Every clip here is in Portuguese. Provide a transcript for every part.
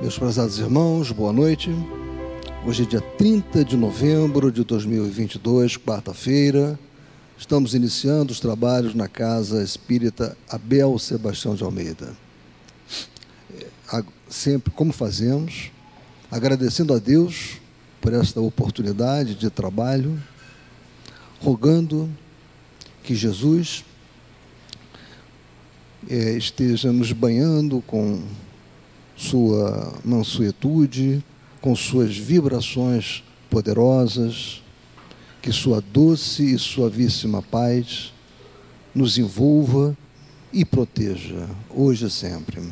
Meus prezados irmãos, boa noite. Hoje é dia 30 de novembro de 2022, quarta-feira. Estamos iniciando os trabalhos na Casa Espírita Abel Sebastião de Almeida. É, sempre como fazemos, agradecendo a Deus por esta oportunidade de trabalho, rogando que Jesus é, esteja nos banhando com sua mansuetude, com suas vibrações poderosas, que sua doce e suavíssima paz nos envolva e proteja, hoje e sempre.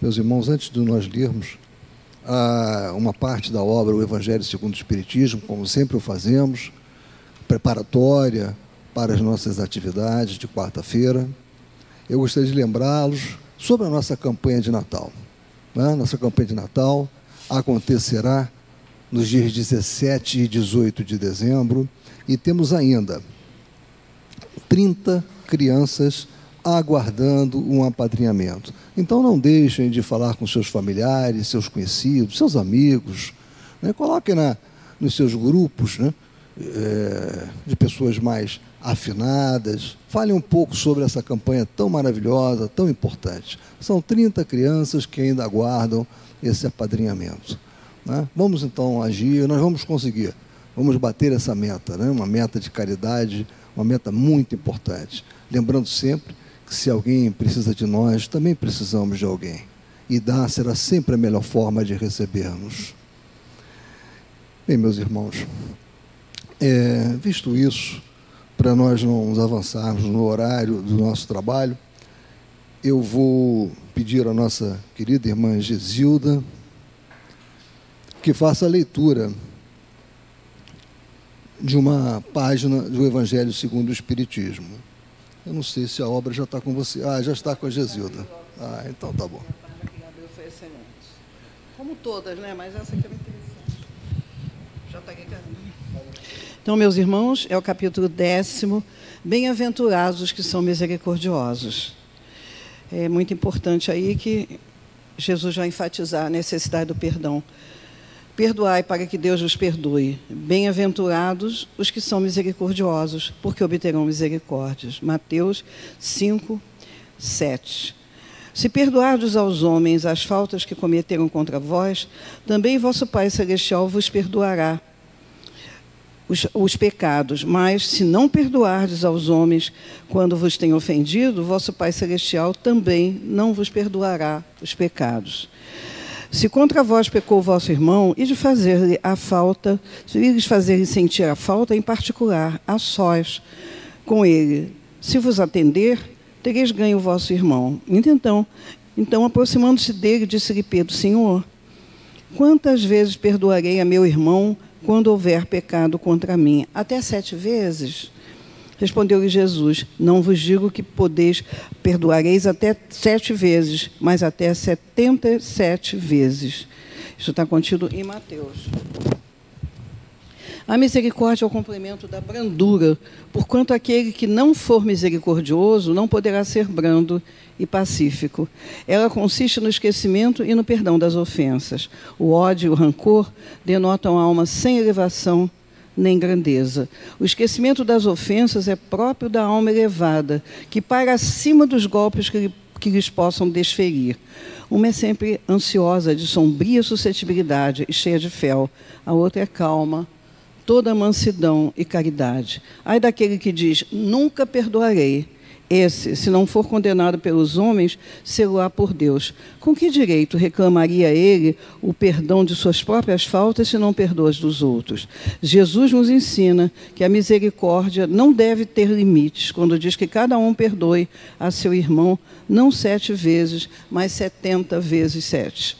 Meus irmãos, antes de nós lermos uma parte da obra O Evangelho segundo o Espiritismo, como sempre o fazemos, preparatória para as nossas atividades de quarta-feira, eu gostaria de lembrá-los sobre a nossa campanha de Natal. Né? Nossa campanha de Natal acontecerá nos dias 17 e 18 de dezembro e temos ainda 30 crianças aguardando um apadrinhamento. Então não deixem de falar com seus familiares, seus conhecidos, seus amigos. Né? Coloquem na, nos seus grupos né? É, de pessoas mais afinadas. Fale um pouco sobre essa campanha tão maravilhosa, tão importante. São 30 crianças que ainda aguardam esse apadrinhamento. Né? Vamos então agir, nós vamos conseguir. Vamos bater essa meta, né? uma meta de caridade, uma meta muito importante. Lembrando sempre que se alguém precisa de nós, também precisamos de alguém. E dar será sempre a melhor forma de recebermos. Bem, meus irmãos, é, visto isso, para nós não avançarmos no horário do nosso trabalho, eu vou pedir à nossa querida irmã Gesilda que faça a leitura de uma página do Evangelho segundo o Espiritismo. Eu não sei se a obra já está com você. Ah, já está com a Gesilda. Ah, então tá bom. Como todas, né? Mas essa aqui é interessante. Já está aqui, então, meus irmãos, é o capítulo décimo. Bem-aventurados os que são misericordiosos. É muito importante aí que Jesus vai enfatizar a necessidade do perdão. Perdoai para que Deus vos perdoe. Bem-aventurados os que são misericordiosos, porque obterão misericórdias. Mateus 5, 7. Se perdoardes aos homens as faltas que cometeram contra vós, também vosso Pai Celestial vos perdoará os, os, pecados, mas se não perdoardes aos homens quando vos têm ofendido, vosso Pai Celestial também não vos perdoará os pecados. Se contra vós pecou vosso irmão, e de fazer a falta, se lhes fazer sentir a falta, em particular, a sós com ele. Se vos atender, tereis ganho o vosso irmão. Então, então aproximando-se dele, disse-lhe Pedro, Senhor, quantas vezes perdoarei a meu irmão quando houver pecado contra mim? Até sete vezes? Respondeu-lhe Jesus: Não vos digo que podeis perdoareis até sete vezes, mas até setenta e sete vezes. Isso está contido em Mateus. A misericórdia é o complemento da brandura, porquanto aquele que não for misericordioso não poderá ser brando e pacífico. Ela consiste no esquecimento e no perdão das ofensas. O ódio e o rancor denotam a alma sem elevação nem grandeza. O esquecimento das ofensas é próprio da alma elevada, que para acima dos golpes que, que lhes possam desferir. Uma é sempre ansiosa, de sombria suscetibilidade e cheia de fel. A outra é calma, toda mansidão e caridade. Ai daquele que diz: Nunca perdoarei. Esse, se não for condenado pelos homens, será por Deus. Com que direito reclamaria ele o perdão de suas próprias faltas se não perdoa as dos outros? Jesus nos ensina que a misericórdia não deve ter limites, quando diz que cada um perdoe a seu irmão, não sete vezes, mas setenta vezes sete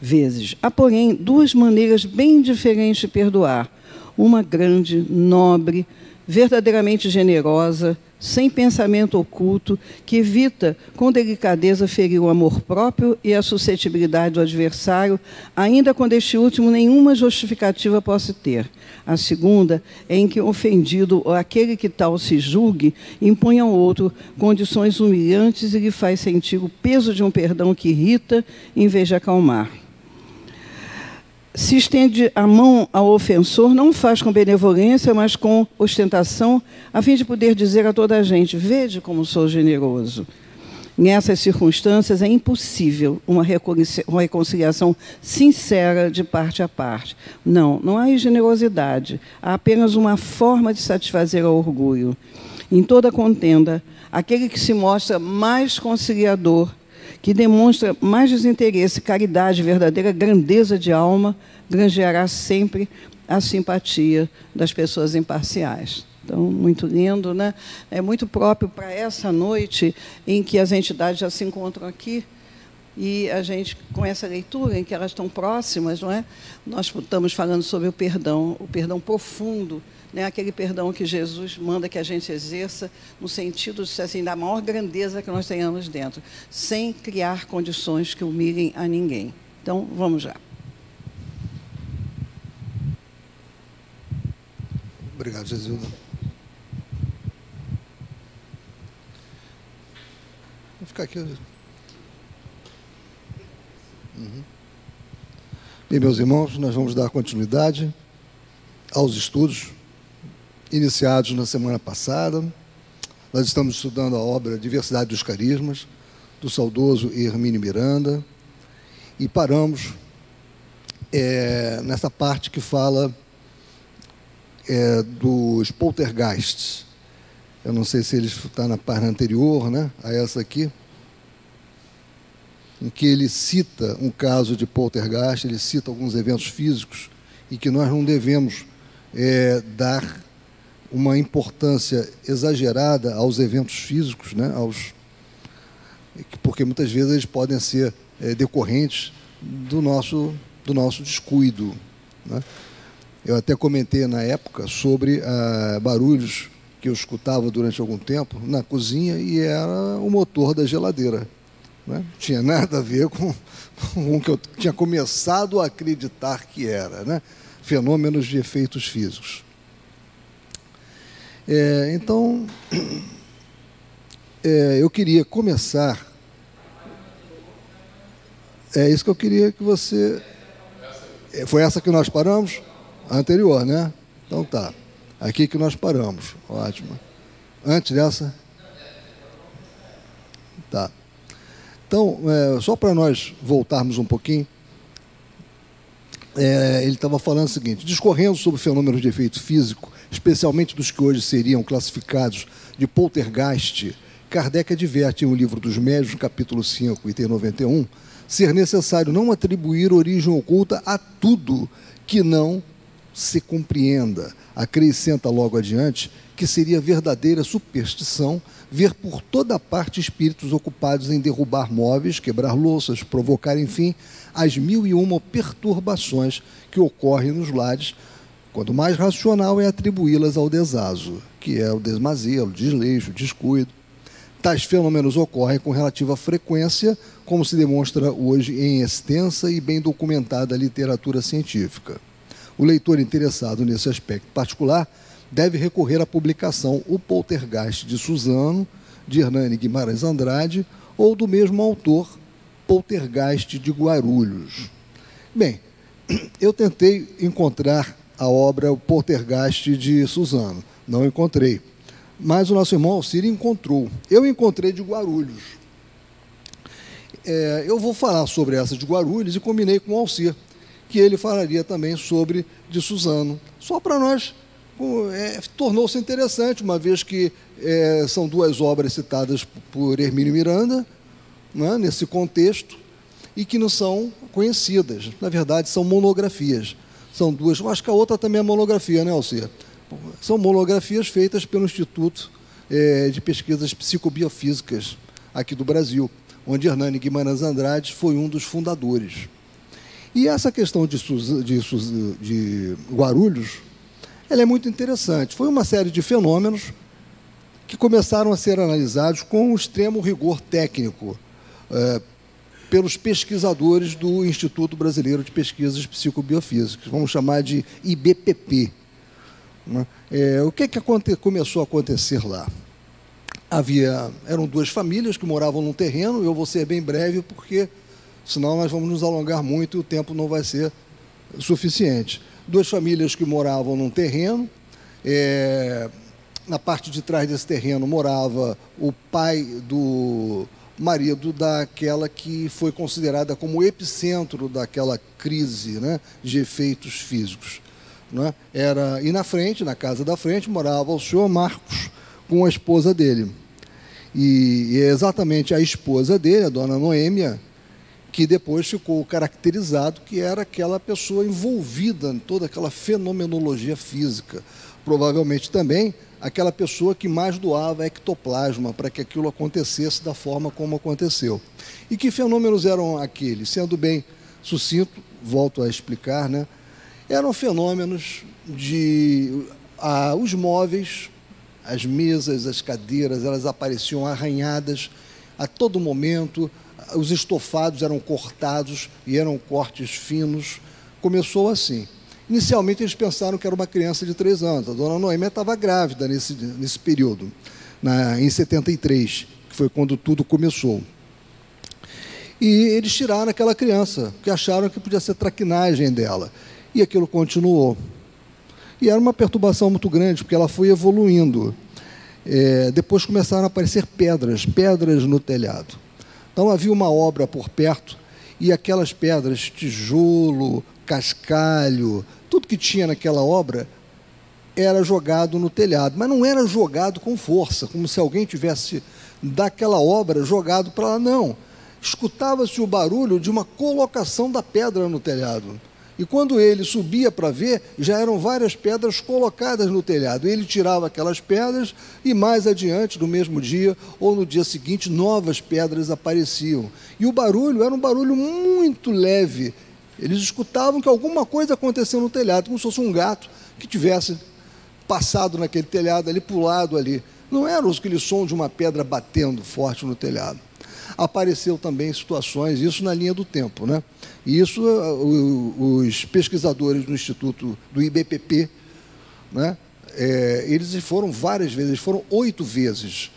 vezes. Há, porém, duas maneiras bem diferentes de perdoar uma grande, nobre, verdadeiramente generosa, sem pensamento oculto, que evita com delicadeza ferir o amor próprio e a suscetibilidade do adversário, ainda quando este último nenhuma justificativa possa ter. A segunda é em que ofendido ou aquele que tal se julgue impõe ao outro condições humilhantes e lhe faz sentir o peso de um perdão que irrita em vez de acalmar se estende a mão ao ofensor, não faz com benevolência, mas com ostentação, a fim de poder dizer a toda a gente: Vede como sou generoso. Nessas circunstâncias, é impossível uma reconciliação sincera de parte a parte. Não, não há generosidade. Há apenas uma forma de satisfazer o orgulho. Em toda contenda, aquele que se mostra mais conciliador que demonstra mais desinteresse, caridade, verdadeira grandeza de alma, granjeará sempre a simpatia das pessoas imparciais. Então, muito lindo, né? É muito próprio para essa noite em que as entidades já se encontram aqui e a gente, com essa leitura em que elas estão próximas, não é? Nós estamos falando sobre o perdão, o perdão profundo né, aquele perdão que Jesus manda que a gente exerça, no sentido de, assim, da maior grandeza que nós tenhamos dentro, sem criar condições que humilhem a ninguém. Então, vamos já. Obrigado, Jesus. Vou ficar aqui. Uhum. Bem, meus irmãos, nós vamos dar continuidade aos estudos iniciados na semana passada. Nós estamos estudando a obra Diversidade dos Carismas, do saudoso Hermínio Miranda, e paramos é, nessa parte que fala é, dos poltergeists. Eu não sei se ele está na página anterior, né, a essa aqui, em que ele cita um caso de poltergeist, ele cita alguns eventos físicos e que nós não devemos é, dar uma importância exagerada aos eventos físicos, né, aos, porque muitas vezes eles podem ser é, decorrentes do nosso, do nosso descuido. Né? Eu até comentei na época sobre ah, barulhos que eu escutava durante algum tempo na cozinha e era o motor da geladeira. Né? Tinha nada a ver com, com o que eu tinha começado a acreditar que era. Né? Fenômenos de efeitos físicos. É, então, é, eu queria começar. É isso que eu queria que você. É, foi essa que nós paramos? A anterior, né? Então tá. Aqui que nós paramos. Ótimo. Antes dessa? Tá. Então, é, só para nós voltarmos um pouquinho, é, ele estava falando o seguinte: discorrendo sobre fenômenos de efeito físico, especialmente dos que hoje seriam classificados de poltergeist, Kardec adverte em O Livro dos Médios, capítulo 5, item 91, ser necessário não atribuir origem oculta a tudo que não se compreenda. Acrescenta logo adiante que seria verdadeira superstição ver por toda parte espíritos ocupados em derrubar móveis, quebrar louças, provocar, enfim, as mil e uma perturbações que ocorrem nos lares, quando mais racional é atribuí-las ao desazo, que é o desmazelo, desleixo, descuido. Tais fenômenos ocorrem com relativa frequência, como se demonstra hoje em extensa e bem documentada literatura científica. O leitor interessado nesse aspecto particular deve recorrer à publicação O Poltergeist de Suzano, de Hernani Guimarães Andrade, ou do mesmo autor, Poltergeist de Guarulhos. Bem, eu tentei encontrar a obra O Poltergeist de Suzano, não encontrei. Mas o nosso irmão Alcir encontrou. Eu encontrei de Guarulhos. É, eu vou falar sobre essa de Guarulhos e combinei com o Alcir, que ele falaria também sobre de Suzano. Só para nós é, tornou-se interessante, uma vez que é, são duas obras citadas por Hermínio Miranda, né, nesse contexto e que não são conhecidas. Na verdade, são monografias. São duas. Acho que a outra também é monografia, né, Alcia? São monografias feitas pelo Instituto é, de Pesquisas Psicobiofísicas aqui do Brasil, onde Hernani Guimarães Andrade foi um dos fundadores. E essa questão de, de, de Guarulhos, ela é muito interessante. Foi uma série de fenômenos que começaram a ser analisados com extremo rigor técnico é, pelos pesquisadores do Instituto Brasileiro de Pesquisas Psicobiofísicas, vamos chamar de IBPP. Né? É, o que, que começou a acontecer lá? Havia, eram duas famílias que moravam num terreno, eu vou ser bem breve, porque senão nós vamos nos alongar muito e o tempo não vai ser suficiente. Duas famílias que moravam num terreno, é, na parte de trás desse terreno morava o pai do marido daquela que foi considerada como o epicentro daquela crise né, de efeitos físicos. Né? Era, e na frente, na casa da frente, morava o senhor Marcos com a esposa dele. E, e é exatamente a esposa dele, a dona Noêmia, que depois ficou caracterizado que era aquela pessoa envolvida em toda aquela fenomenologia física. Provavelmente também aquela pessoa que mais doava ectoplasma para que aquilo acontecesse da forma como aconteceu. E que fenômenos eram aqueles? Sendo bem sucinto, volto a explicar, né? Eram fenômenos de ah, os móveis as mesas, as cadeiras, elas apareciam arranhadas a todo momento, os estofados eram cortados e eram cortes finos. Começou assim. Inicialmente eles pensaram que era uma criança de três anos. A dona Noêmia estava grávida nesse, nesse período, na, em 73, que foi quando tudo começou. E eles tiraram aquela criança, que acharam que podia ser traquinagem dela. E aquilo continuou. E era uma perturbação muito grande, porque ela foi evoluindo. É, depois começaram a aparecer pedras, pedras no telhado. Então havia uma obra por perto e aquelas pedras, tijolo, cascalho, tudo que tinha naquela obra era jogado no telhado, mas não era jogado com força, como se alguém tivesse daquela obra jogado para lá, não. Escutava-se o barulho de uma colocação da pedra no telhado. E quando ele subia para ver, já eram várias pedras colocadas no telhado. Ele tirava aquelas pedras e mais adiante, no mesmo dia ou no dia seguinte, novas pedras apareciam. E o barulho era um barulho muito leve. Eles escutavam que alguma coisa aconteceu no telhado, como se fosse um gato que tivesse passado naquele telhado ali, pulado ali. Não era aquele som de uma pedra batendo forte no telhado apareceu também situações, isso na linha do tempo. Né? E isso os pesquisadores do Instituto do IBPP, né? É, eles foram várias vezes, foram oito vezes,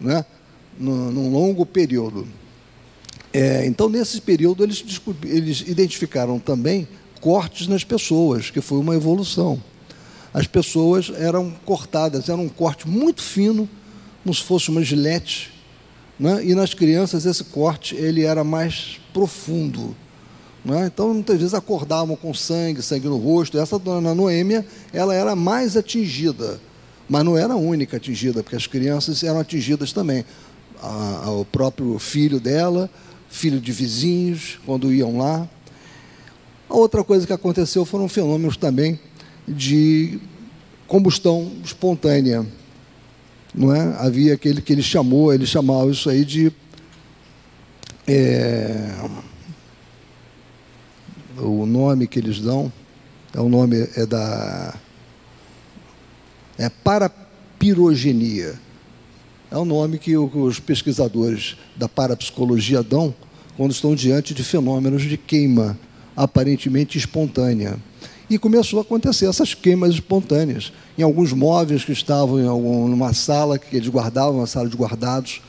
né? num, longo período. É, então, nesse período, eles, eles identificaram também cortes nas pessoas, que foi uma evolução. As pessoas eram cortadas, era um corte muito fino, como se fosse uma gilete, né? E nas crianças esse corte ele era mais profundo. Né? Então, muitas vezes acordavam com sangue, sangue no rosto. Essa dona Noêmia, ela era mais atingida, mas não era a única atingida, porque as crianças eram atingidas também. A, o próprio filho dela, filho de vizinhos, quando iam lá. A outra coisa que aconteceu foram fenômenos também de combustão espontânea não é? Havia aquele que ele chamou, ele chamava isso aí de é, o nome que eles dão é o nome é da é parapirogenia. É o nome que os pesquisadores da parapsicologia dão quando estão diante de fenômenos de queima aparentemente espontânea. E começou a acontecer essas queimas espontâneas em alguns móveis que estavam em algum, numa sala que eles guardavam, uma sala de guardados.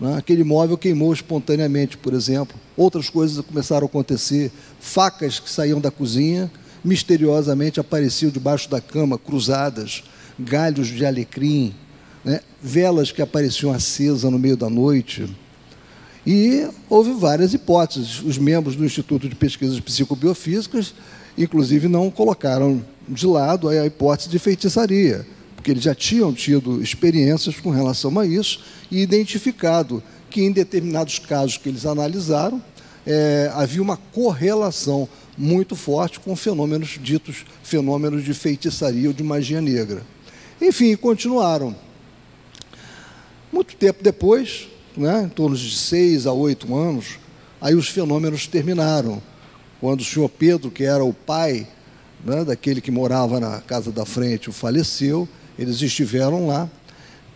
Né? Aquele móvel queimou espontaneamente, por exemplo. Outras coisas começaram a acontecer. Facas que saíam da cozinha misteriosamente apareciam debaixo da cama, cruzadas. Galhos de alecrim, né? velas que apareciam acesas no meio da noite. E houve várias hipóteses. Os membros do Instituto de Pesquisas Psicobiofísicas inclusive não colocaram de lado a hipótese de feitiçaria, porque eles já tinham tido experiências com relação a isso e identificado que em determinados casos que eles analisaram é, havia uma correlação muito forte com fenômenos ditos fenômenos de feitiçaria ou de magia negra. Enfim, continuaram. Muito tempo depois, né, em torno de seis a oito anos, aí os fenômenos terminaram quando o senhor Pedro, que era o pai né, daquele que morava na casa da frente, faleceu, eles estiveram lá.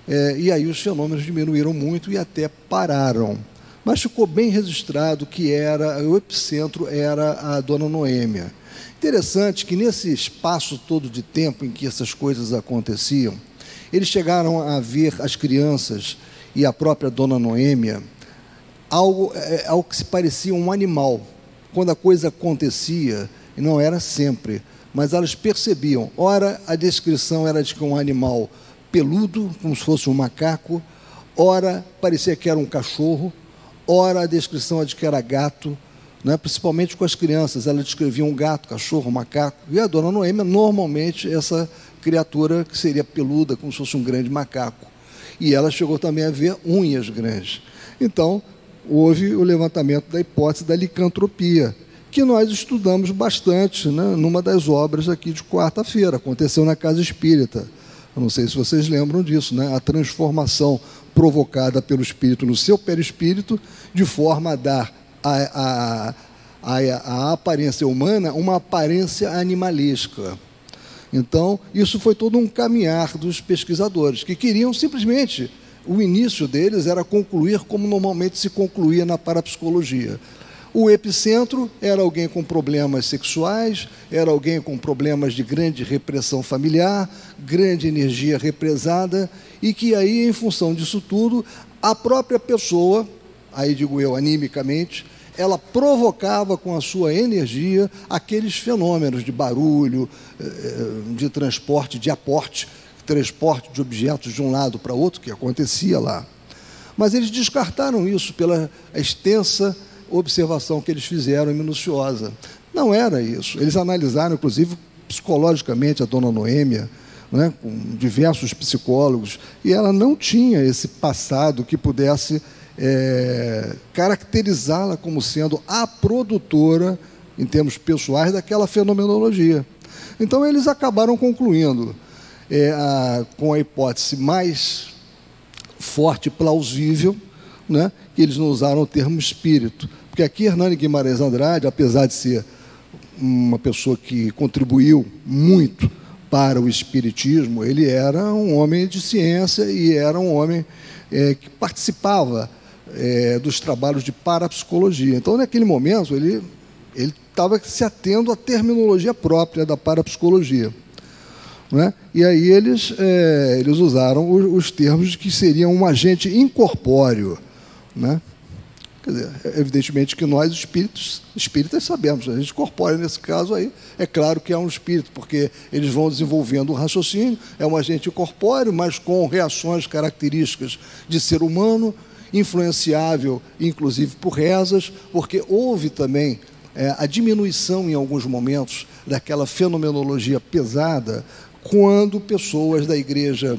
É, e aí os fenômenos diminuíram muito e até pararam. Mas ficou bem registrado que era o epicentro era a dona Noêmia. Interessante que nesse espaço todo de tempo em que essas coisas aconteciam, eles chegaram a ver as crianças e a própria dona Noêmia algo, é, algo que se parecia um animal. Quando a coisa acontecia, e não era sempre, mas elas percebiam. Ora, a descrição era de que um animal peludo, como se fosse um macaco, ora parecia que era um cachorro, ora a descrição é de que era gato, né? principalmente com as crianças. Ela descrevia um gato, cachorro, macaco. E a dona Noêmia, normalmente, essa criatura que seria peluda, como se fosse um grande macaco. E ela chegou também a ver unhas grandes. Então, houve o levantamento da hipótese da licantropia, que nós estudamos bastante né, numa das obras aqui de quarta-feira, aconteceu na Casa Espírita. Eu não sei se vocês lembram disso, né? a transformação provocada pelo espírito no seu perispírito, de forma a dar a, a, a, a aparência humana uma aparência animalesca. Então, isso foi todo um caminhar dos pesquisadores, que queriam simplesmente, o início deles era concluir como normalmente se concluía na parapsicologia. O epicentro era alguém com problemas sexuais, era alguém com problemas de grande repressão familiar, grande energia represada, e que aí, em função disso tudo, a própria pessoa, aí digo eu animicamente, ela provocava com a sua energia aqueles fenômenos de barulho, eh, eh, de transporte, de aporte, transporte de objetos de um lado para outro, que acontecia lá. Mas eles descartaram isso pela extensa observação que eles fizeram minuciosa. Não era isso. Eles analisaram, inclusive, psicologicamente a dona Noêmia, né, com diversos psicólogos, e ela não tinha esse passado que pudesse é, caracterizá-la como sendo a produtora, em termos pessoais, daquela fenomenologia. Então, eles acabaram concluindo é, a, com a hipótese mais forte e plausível, né, que eles não usaram o termo espírito. Porque aqui Hernani Guimarães Andrade, apesar de ser uma pessoa que contribuiu muito para o espiritismo, ele era um homem de ciência e era um homem é, que participava é, dos trabalhos de parapsicologia. Então, naquele momento, ele estava se atendo à terminologia própria da parapsicologia. Né? E aí eles, é, eles usaram os, os, termos que seria um agente incorpóreo. Né? Dizer, evidentemente que nós, espíritos, espíritas, sabemos, a gente corpóreo nesse caso aí, é claro que é um espírito, porque eles vão desenvolvendo um raciocínio, é um agente corpóreo, mas com reações características de ser humano, influenciável, inclusive por rezas, porque houve também é, a diminuição em alguns momentos daquela fenomenologia pesada quando pessoas da igreja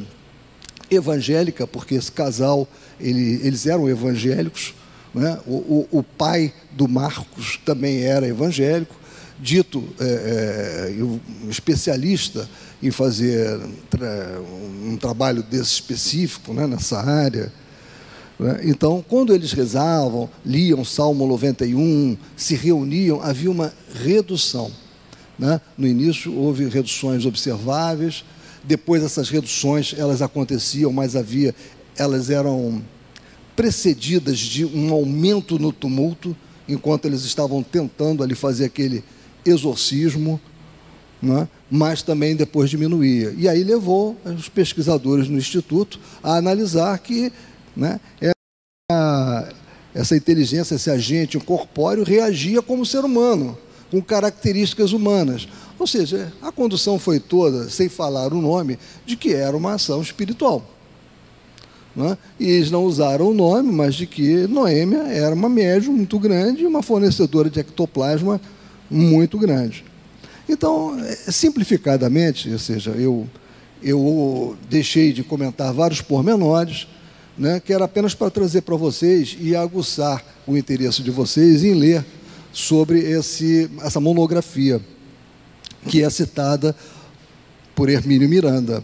evangélica, porque esse casal, ele, eles eram evangélicos, né? o, o, o, pai do Marcos também era evangélico, dito é, é, um especialista em fazer um trabalho desse específico né, nessa área. Né? Então, quando eles rezavam, liam Salmo 91, se reuniam, havia uma redução. Né? No início houve reduções observáveis, depois essas reduções elas aconteciam, mas havia, elas eram precedidas de um aumento no tumulto, enquanto eles estavam tentando ali fazer aquele exorcismo, né? mas também depois diminuía. E aí levou os pesquisadores no Instituto a analisar que né, essa inteligência, esse agente incorpóreo reagia como ser humano, com características humanas. Ou seja, a condução foi toda, sem falar o nome, de que era uma ação espiritual. Né? E eles não usaram o nome, mas de que Noêmia era uma médium muito grande e uma fornecedora de ectoplasma muito grande. Então, é, simplificadamente, ou seja, eu, eu deixei de comentar vários pormenores, né, que era apenas para trazer para vocês e aguçar o interesse de vocês em ler sobre esse, essa monografia, que é citada por Hermínio Miranda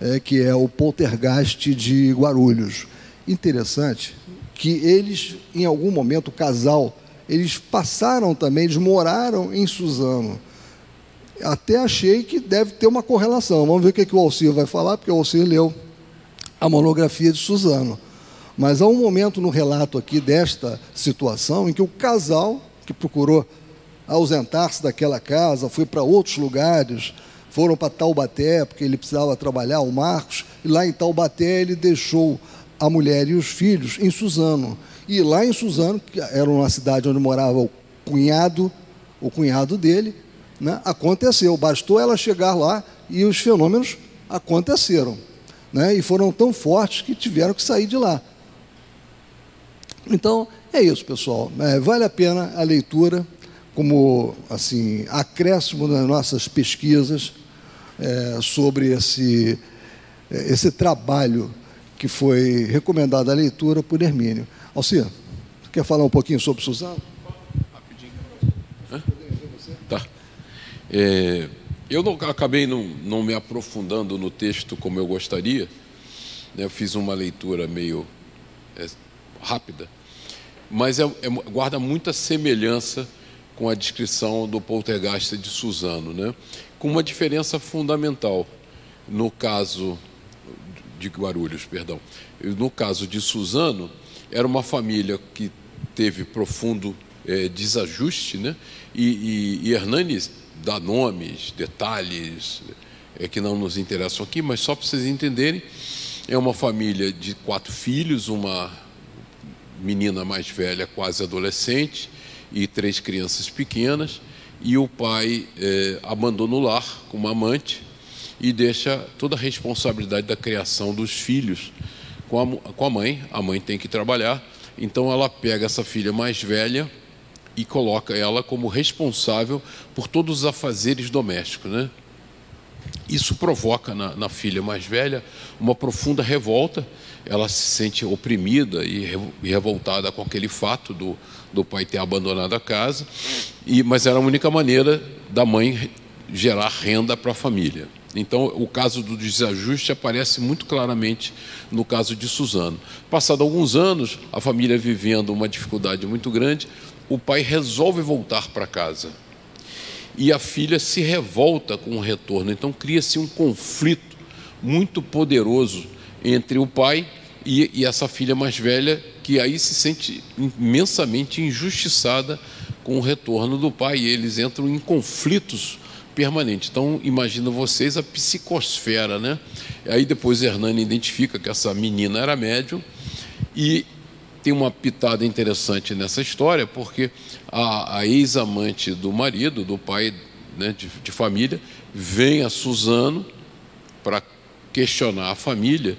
é, que é o Poltergeist de Guarulhos. Interessante que eles, em algum momento, o casal, eles passaram também, eles moraram em Suzano. Até achei que deve ter uma correlação. Vamos ver o que, que o Alcir vai falar, porque o Alcir leu a monografia de Suzano. Mas há um momento no relato aqui desta situação em que o casal que procurou ausentar-se daquela casa, foi para outros lugares, foram para Taubaté, porque ele precisava trabalhar, o Marcos, e lá em Taubaté ele deixou a mulher e os filhos em Suzano. E lá em Suzano, que era uma cidade onde morava o cunhado, o cunhado dele, né, aconteceu. Bastou ela chegar lá e os fenômenos aconteceram. Né, e foram tão fortes que tiveram que sair de lá. Então, é isso, pessoal. É, vale a pena a leitura como assim acréscimo nas nossas pesquisas é, sobre esse, é, esse trabalho que foi recomendado à leitura por Hermínio. Alcia, quer falar um pouquinho sobre Suzano? Rapidinho. Hã? Tá. É, eu não, acabei não, não me aprofundando no texto como eu gostaria. Né? Eu fiz uma leitura meio é, rápida, mas é, é, guarda muita semelhança com a descrição do poltergeist de Suzano, né? com uma diferença fundamental. No caso de Guarulhos, perdão. No caso de Suzano, era uma família que teve profundo é, desajuste, né? E, e, e Hernanes dá nomes, detalhes é, que não nos interessam aqui, mas só para vocês entenderem, é uma família de quatro filhos, uma menina mais velha, quase adolescente, e três crianças pequenas, e o pai é, abandona o lar com uma amante e deixa toda a responsabilidade da criação dos filhos com a, com a mãe. A mãe tem que trabalhar, então ela pega essa filha mais velha e coloca ela como responsável por todos os afazeres domésticos, né? Isso provoca na, na, filha mais velha uma profunda revolta. Ela se sente oprimida e, revoltada com aquele fato do, do pai ter abandonado a casa, e, mas era a única maneira da mãe gerar renda para a família. Então, o caso do desajuste aparece muito claramente no caso de Suzano. Passado alguns anos, a família vivendo uma dificuldade muito grande, o pai resolve voltar para casa. E a filha se revolta com o retorno. Então, cria-se um conflito muito poderoso entre o pai e, e essa filha mais velha, que aí se sente imensamente injustiçada com o retorno do pai. E eles entram em conflitos permanente. Então, imagina vocês a psicosfera, né? Aí depois Hernani identifica que essa menina era médium e tem uma pitada interessante nessa história, porque a, a ex-amante do marido, do pai né, de, de família, vem a Suzano para questionar a família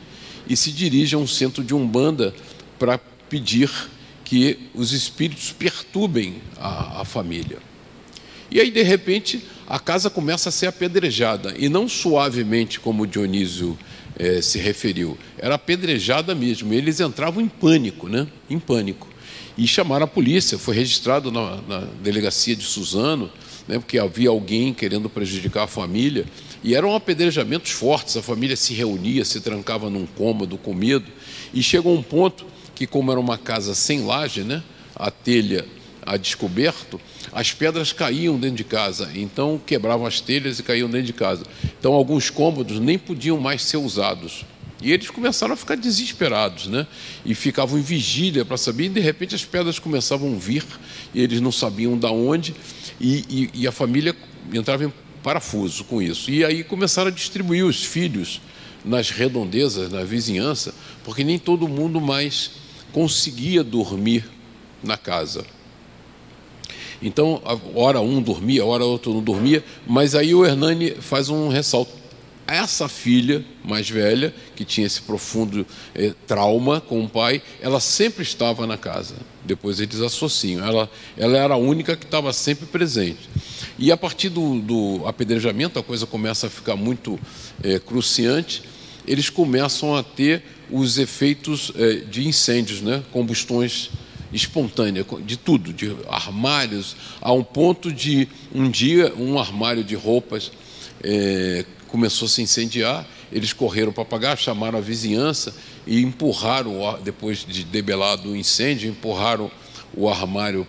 e se dirige a um centro de umbanda para pedir que os espíritos perturbem a, a família. E aí, de repente, a casa começa a ser apedrejada, e não suavemente, como Dionísio eh, se referiu, era apedrejada mesmo. Eles entravam em pânico, né? em pânico. E chamaram a polícia, foi registrado na, na delegacia de Suzano, né? porque havia alguém querendo prejudicar a família. E eram apedrejamentos fortes, a família se reunia, se trancava num cômodo com medo, e chegou um ponto que, como era uma casa sem laje, né? a telha a descoberto, as pedras caíam dentro de casa, então quebravam as telhas e caíam dentro de casa. Então alguns cômodos nem podiam mais ser usados. E eles começaram a ficar desesperados, né? E ficavam em vigília para saber, e de repente as pedras começavam a vir, e eles não sabiam de onde, e, e, e a família entrava em parafuso com isso. E aí começaram a distribuir os filhos nas redondezas, na vizinhança, porque nem todo mundo mais conseguia dormir na casa. Então, a hora um dormia, a hora outro não dormia, mas aí o Hernani faz um ressalto. Essa filha mais velha, que tinha esse profundo eh, trauma com o pai, ela sempre estava na casa. Depois eles associam. Ela, ela era a única que estava sempre presente. E a partir do, do apedrejamento, a coisa começa a ficar muito eh, cruciante. Eles começam a ter os efeitos eh, de incêndios, né? combustões espontânea, de tudo, de armários, a um ponto de um dia um armário de roupas é, começou a se incendiar, eles correram para apagar, chamaram a vizinhança e empurraram, depois de debelado o incêndio, empurraram o armário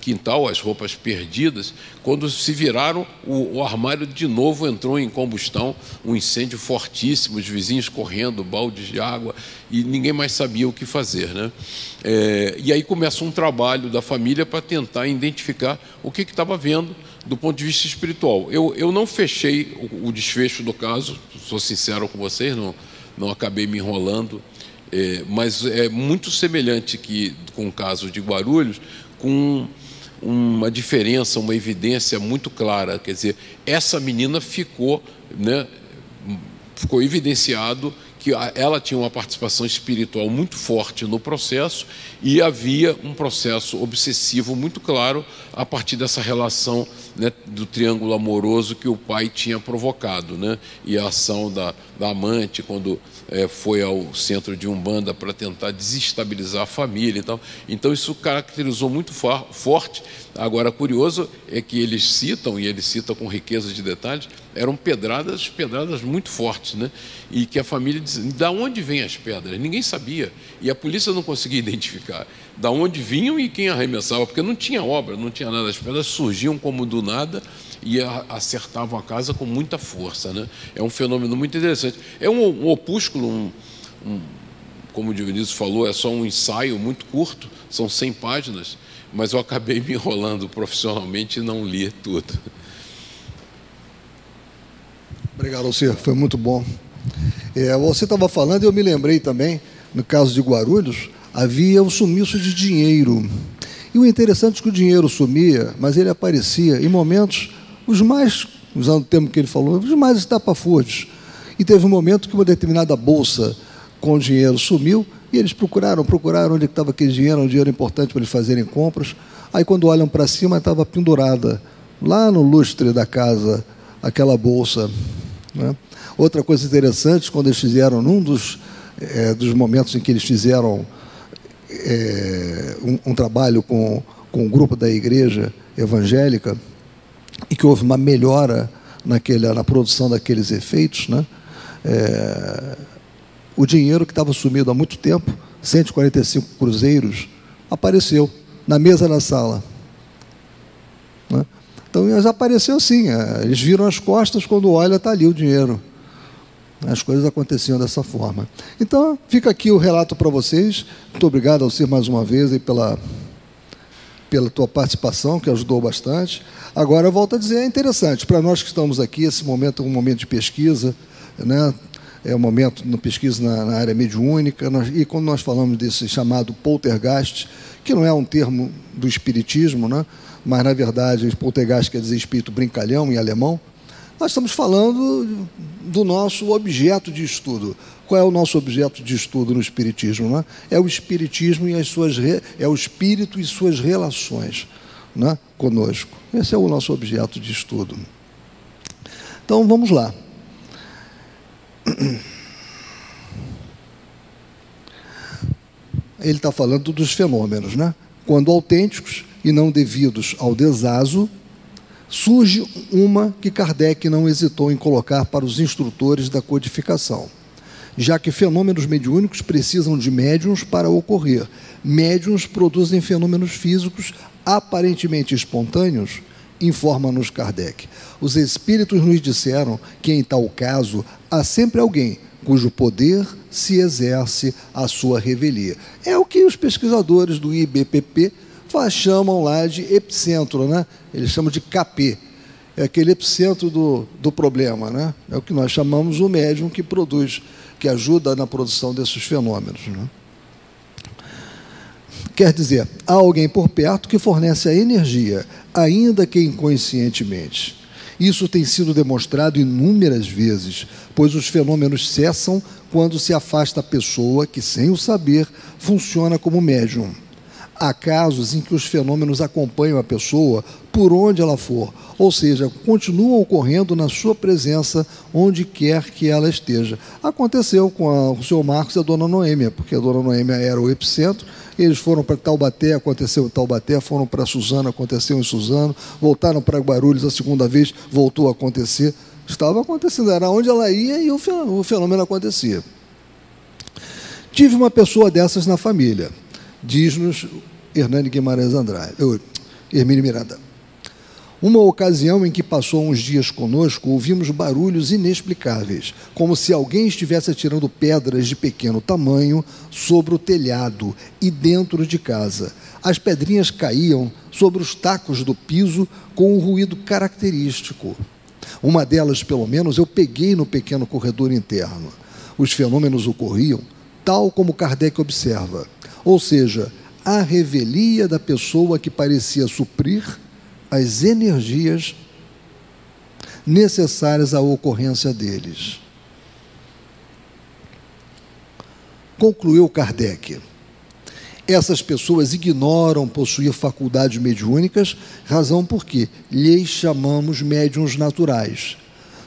quintal, as roupas perdidas. Quando se viraram, o, o, armário de novo entrou em combustão, um incêndio fortíssimo, os vizinhos correndo, baldes de água, e ninguém mais sabia o que fazer. Né? É, e aí começa um trabalho da família para tentar identificar o que estava vendo do ponto de vista espiritual. Eu, eu não fechei o, o desfecho do caso, sou sincero com vocês, não, não acabei me enrolando. É, mas é muito semelhante que com o caso de Guarulhos, com uma diferença, uma evidência muito clara. Quer dizer, essa menina ficou, né, ficou evidenciado que ela tinha uma participação espiritual muito forte no processo e havia um processo obsessivo muito claro a partir dessa relação né, do triângulo amoroso que o pai tinha provocado. Né? E a ação da, da amante, quando é, foi ao centro de Umbanda para tentar desestabilizar a família e tal. Então, isso caracterizou muito forte. Agora, curioso é que eles citam, e ele cita com riqueza de detalhes, eram pedradas, pedradas muito fortes, né? E que a família diz, da onde vêm as pedras? Ninguém sabia. E a polícia não conseguia identificar da onde vinham e quem arremessava, porque não tinha obra, não tinha nada. As pedras surgiam como do nada e acertavam a casa com muita força, né? É um fenômeno muito interessante. É um, um opúsculo, um, um, como o Dionísio falou, é só um ensaio muito curto, são 100 páginas, mas eu acabei me enrolando profissionalmente e não li tudo. Obrigado, Alcir, foi muito bom. É, você estava falando e eu me lembrei também, no caso de Guarulhos, havia o sumiço de dinheiro. E o interessante é que o dinheiro sumia, mas ele aparecia em momentos os mais, usando o termo que ele falou, os mais estapafúrdios. E teve um momento que uma determinada bolsa com dinheiro sumiu e eles procuraram, procuraram onde estava aquele dinheiro, um dinheiro importante para eles fazerem compras. Aí quando olham para cima, estava pendurada lá no lustre da casa aquela bolsa. Né? Outra coisa interessante, quando eles fizeram, num dos, é, dos momentos em que eles fizeram é, um, um, trabalho com, com um grupo da igreja evangélica e que houve uma melhora naquele, na produção daqueles efeitos, né? É, o dinheiro que estava sumido há muito tempo, 145 cruzeiros, apareceu na mesa da sala. Né? Então, apareceu assim, é, eles viram as costas, quando olha, está ali o dinheiro. As coisas aconteciam dessa forma. Então, fica aqui o relato para vocês. Muito obrigado, Alcir, mais uma vez, pela, pela tua participação, que ajudou bastante. Agora, eu volto a dizer, é interessante, para nós que estamos aqui, esse momento é um momento de pesquisa, né? é um momento de pesquisa na, na área mediúnica, nós, e quando nós falamos desse chamado poltergeist, que não é um termo do espiritismo, né? mas, na verdade, poltergeist quer dizer espírito brincalhão em alemão, nós estamos falando do nosso objeto de estudo. Qual é o nosso objeto de estudo no Espiritismo? Né? É o Espiritismo e as suas é o Espírito e suas relações né? conosco. Esse é o nosso objeto de estudo. Então vamos lá. Ele está falando dos fenômenos, né? Quando autênticos e não devidos ao desazo surge uma que Kardec não hesitou em colocar para os instrutores da codificação, já que fenômenos mediúnicos precisam de médiums para ocorrer. Médiums produzem fenômenos físicos aparentemente espontâneos, informa-nos Kardec. Os espíritos nos disseram que, em tal caso, há sempre alguém cujo poder se exerce à sua revelia. É o que os pesquisadores do IBPP chamam lá de epicentro, né? Eles chamam de KP. É aquele epicentro do, do problema, né? É o que nós chamamos o médium que produz, que ajuda na produção desses fenômenos. Né? Quer dizer, há alguém por perto que fornece a energia, ainda que inconscientemente. Isso tem sido demonstrado inúmeras vezes, pois os fenômenos cessam quando se afasta a pessoa que, sem o saber, funciona como médium. Há casos em que os fenômenos acompanham a pessoa por onde ela for, ou seja, continuam ocorrendo na sua presença onde quer que ela esteja. Aconteceu com, a, o senhor Marcos e a dona Noêmia, porque a dona Noêmia era o epicentro, eles foram para Taubaté, aconteceu em Taubaté, foram para Suzano, aconteceu em Suzano, voltaram para Guarulhos a segunda vez, voltou a acontecer. Estava acontecendo, era onde ela ia e o fenômeno acontecia. Tive uma pessoa dessas na família diz-nos Hernani Guimarães Andrade. Eu, Hermínio Miranda. Uma ocasião em que passou uns dias conosco, ouvimos barulhos inexplicáveis, como se alguém estivesse atirando pedras de pequeno tamanho sobre o telhado e dentro de casa. As pedrinhas caíam sobre os tacos do piso com um ruído característico. Uma delas, pelo menos, eu peguei no pequeno corredor interno. Os fenômenos ocorriam tal como Kardec observa, ou seja, a revelia da pessoa que parecia suprir as energias necessárias à ocorrência deles. Concluiu Kardec. Essas pessoas ignoram possuir faculdades mediúnicas, razão porque lhes chamamos médiums naturais.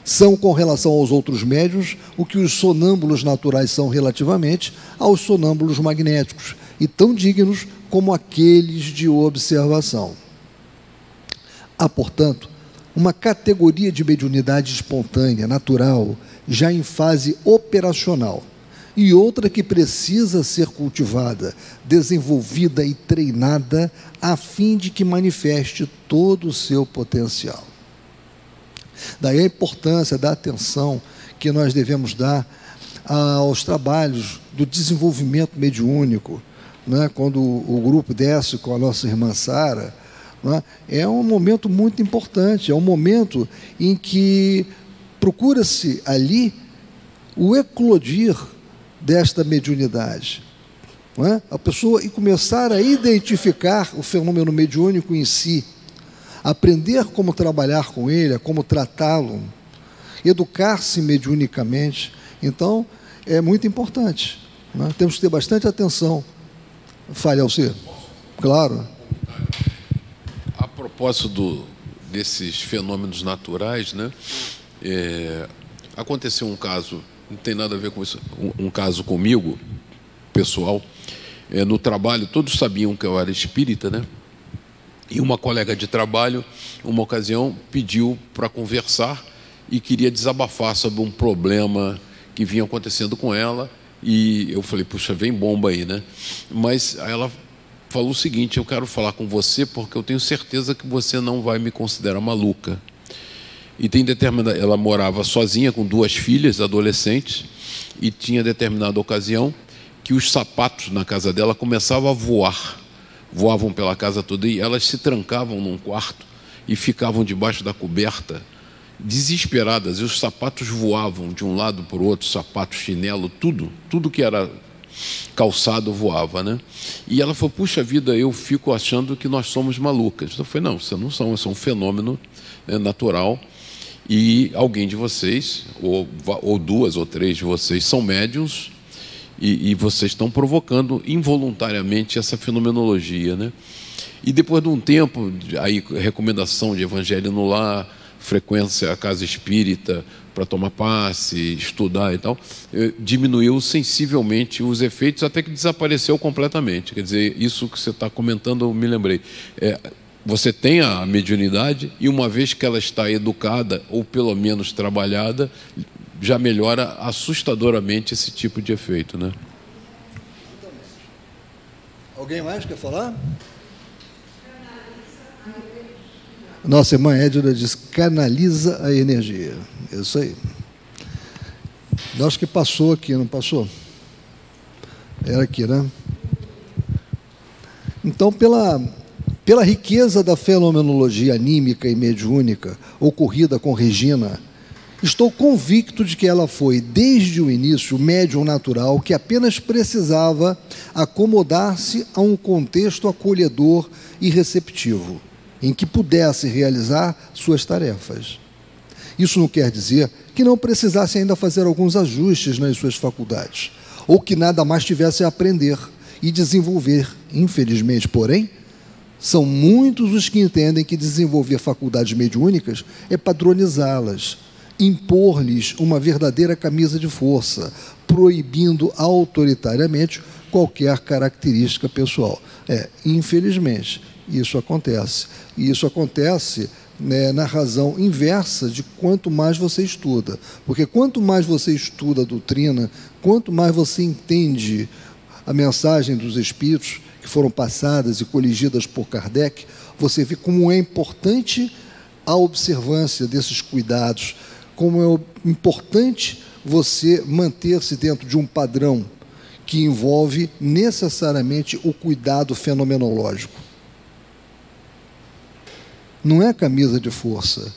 São, com relação aos outros médiums, o que os sonâmbulos naturais são relativamente aos sonâmbulos magnéticos, e tão dignos como aqueles de observação. Há, portanto, uma categoria de mediunidade espontânea, natural, já em fase operacional, e outra que precisa ser cultivada, desenvolvida e treinada a fim de que manifeste todo o seu potencial. Daí a importância da atenção que nós devemos dar aos trabalhos do desenvolvimento mediúnico. Né? Quando o grupo desce com a nossa irmã Sara, é? é um momento muito importante, é um momento em que procura-se ali o eclodir desta mediunidade. É? A pessoa e começar a identificar o fenômeno mediúnico em si, aprender como trabalhar com ele, como tratá-lo, educar-se mediunicamente. Então, é muito importante. É? Temos que ter bastante atenção. Fale, Alcir. Claro propósito do, desses fenômenos naturais, né? É, aconteceu um caso, não tem nada a ver com isso, um, um caso comigo, pessoal. É, no trabalho, todos sabiam que eu era espírita, né? E uma colega de trabalho, uma ocasião, pediu para conversar e queria desabafar sobre um problema que vinha acontecendo com ela. E eu falei, puxa, vem bomba aí, né? Mas ela falou o seguinte: Eu quero falar com você porque eu tenho certeza que você não vai me considerar maluca. E tem determinada, ela morava sozinha com duas filhas adolescentes e tinha determinada ocasião que os sapatos na casa dela começavam a voar, voavam pela casa toda e elas se trancavam num quarto e ficavam debaixo da coberta, desesperadas. E os sapatos voavam de um lado para o outro, sapato, chinelo, tudo, tudo que era calçado voava, né? E ela falou: puxa vida, eu fico achando que nós somos malucas. Eu falei: não, você não são, isso é um fenômeno né, natural. E alguém de vocês, ou, ou, duas ou três de vocês, são médiums e, e vocês estão provocando involuntariamente essa fenomenologia, né? E depois de um tempo, aí recomendação de evangelho no lar, frequência à casa espírita, para tomar passe, estudar e tal, eh, diminuiu sensivelmente os efeitos até que desapareceu completamente. Quer dizer, isso que você está comentando, eu me lembrei. É, você tem a mediunidade e uma vez que ela está educada ou pelo menos trabalhada, já melhora assustadoramente esse tipo de efeito, né? Alguém mais quer falar? Nossa irmã Edna diz: canaliza a energia. Isso aí. Acho que passou aqui, não passou? Era aqui, né? Então, pela, pela riqueza da fenomenologia anímica e mediúnica ocorrida com Regina, estou convicto de que ela foi, desde o início, médium natural que apenas precisava acomodar-se a um contexto acolhedor e receptivo, em que pudesse realizar suas tarefas. Isso não quer dizer que não precisasse ainda fazer alguns ajustes nas suas faculdades, ou que nada mais tivesse a aprender e desenvolver. Infelizmente, porém, são muitos os que entendem que desenvolver faculdades mediúnicas é padronizá-las, impor-lhes uma verdadeira camisa de força, proibindo autoritariamente qualquer característica pessoal. É, infelizmente, isso acontece. E isso acontece né, na razão inversa de quanto mais você estuda. Porque quanto mais você estuda a doutrina, quanto mais você entende a mensagem dos Espíritos, que que foram passadas e coligidas por Kardec, você vê como é importante a observância desses cuidados, como é importante você manter-se dentro de um padrão que envolve necessariamente o cuidado fenomenológico. Não é camisa de força,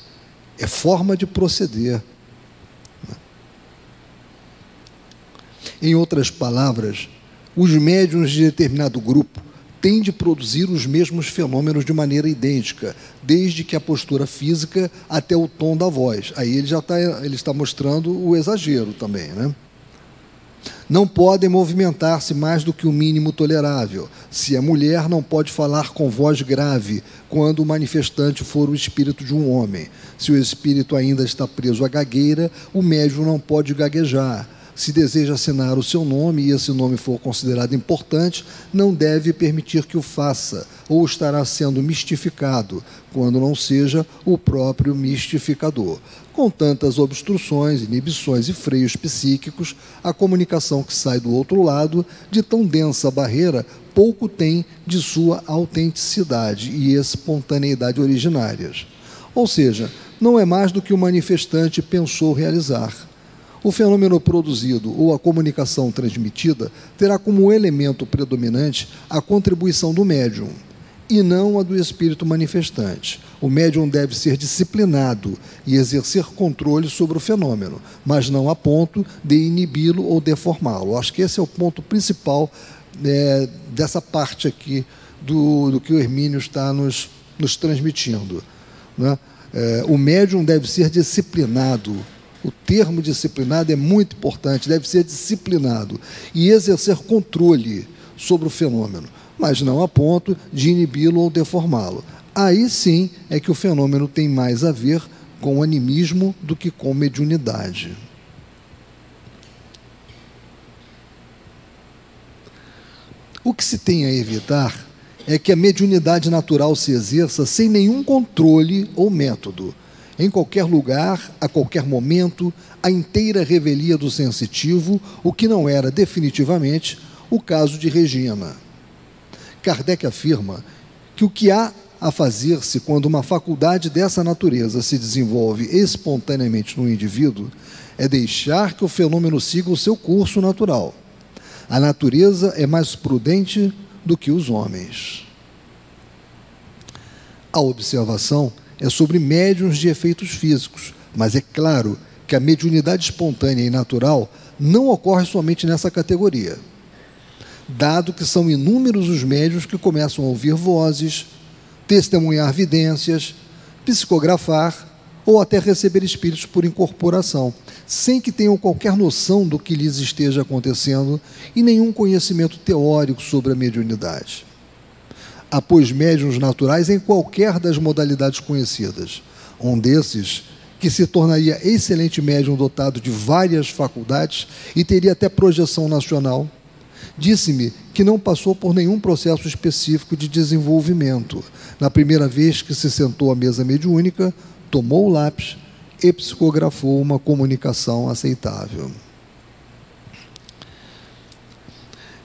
é forma de proceder. Em outras palavras, os médiums de determinado grupo têm de produzir os mesmos fenômenos de maneira idêntica, desde que a postura física até o tom da voz. Aí ele já está, ele está mostrando o exagero também, né? Não podem movimentar-se mais do que o mínimo tolerável. Se é mulher, não pode falar com voz grave, quando o manifestante for o espírito de um homem. Se o espírito ainda está preso à gagueira, o médium não pode gaguejar se deseja assinar o seu nome e esse nome for considerado importante, não deve permitir que o faça, ou estará sendo mistificado, quando não seja o próprio mistificador. Com tantas obstruções, inibições e freios psíquicos, a comunicação que sai do outro lado, de tão densa barreira, pouco tem de sua autenticidade e espontaneidade originárias. Ou seja, não é mais do que o manifestante pensou realizar o fenômeno produzido ou a comunicação transmitida terá como elemento predominante a contribuição do médium e não a do espírito manifestante. O médium deve ser disciplinado e exercer controle sobre o fenômeno, mas não a ponto de inibi-lo ou deformá-lo. Acho que esse é o ponto principal é, dessa parte aqui do, do, que o Hermínio está nos, nos transmitindo. Né? É, o médium deve ser disciplinado o termo disciplinado é muito importante, deve ser disciplinado e exercer controle sobre o fenômeno, mas não a ponto de inibi-lo ou deformá-lo. Aí sim é que o fenômeno tem mais a ver com animismo do que com mediunidade. O que se tem a evitar é que a mediunidade natural se exerça sem nenhum controle ou método em qualquer lugar, a qualquer momento, a inteira revelia do sensitivo, o que não era definitivamente o caso de Regina. Kardec afirma que o que há a fazer-se quando uma faculdade dessa natureza se desenvolve espontaneamente no indivíduo é deixar que o fenômeno siga o seu curso natural. A natureza é mais prudente do que os homens. A observação é sobre médiums de efeitos físicos, mas é claro que a mediunidade espontânea e natural não ocorre somente nessa categoria, dado que são inúmeros os médiums que começam a ouvir vozes, testemunhar vidências, psicografar ou até receber espíritos por incorporação, sem que tenham qualquer noção do que lhes esteja acontecendo e nenhum conhecimento teórico sobre a mediunidade após médiums naturais em qualquer das modalidades conhecidas. Um desses, que se tornaria excelente médium dotado de várias faculdades e teria até projeção nacional, disse-me que não passou por nenhum processo específico de desenvolvimento. Na primeira vez que se sentou à mesa mediúnica, tomou o lápis e psicografou uma comunicação aceitável.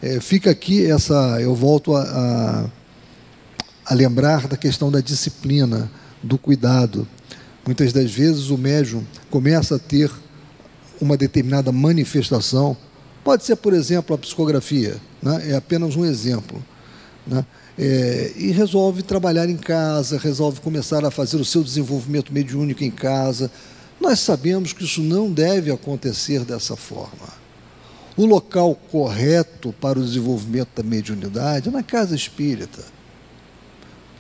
É, fica aqui essa. Eu volto a, a a lembrar da questão da disciplina, do cuidado. Muitas das vezes o médium começa a ter uma determinada manifestação. Pode ser, por exemplo, a psicografia, né? é apenas um exemplo. Né? É, e resolve trabalhar em casa, resolve começar a fazer o seu desenvolvimento mediúnico em casa. Nós sabemos que isso não deve acontecer dessa forma. O local correto para o desenvolvimento da mediunidade é na casa espírita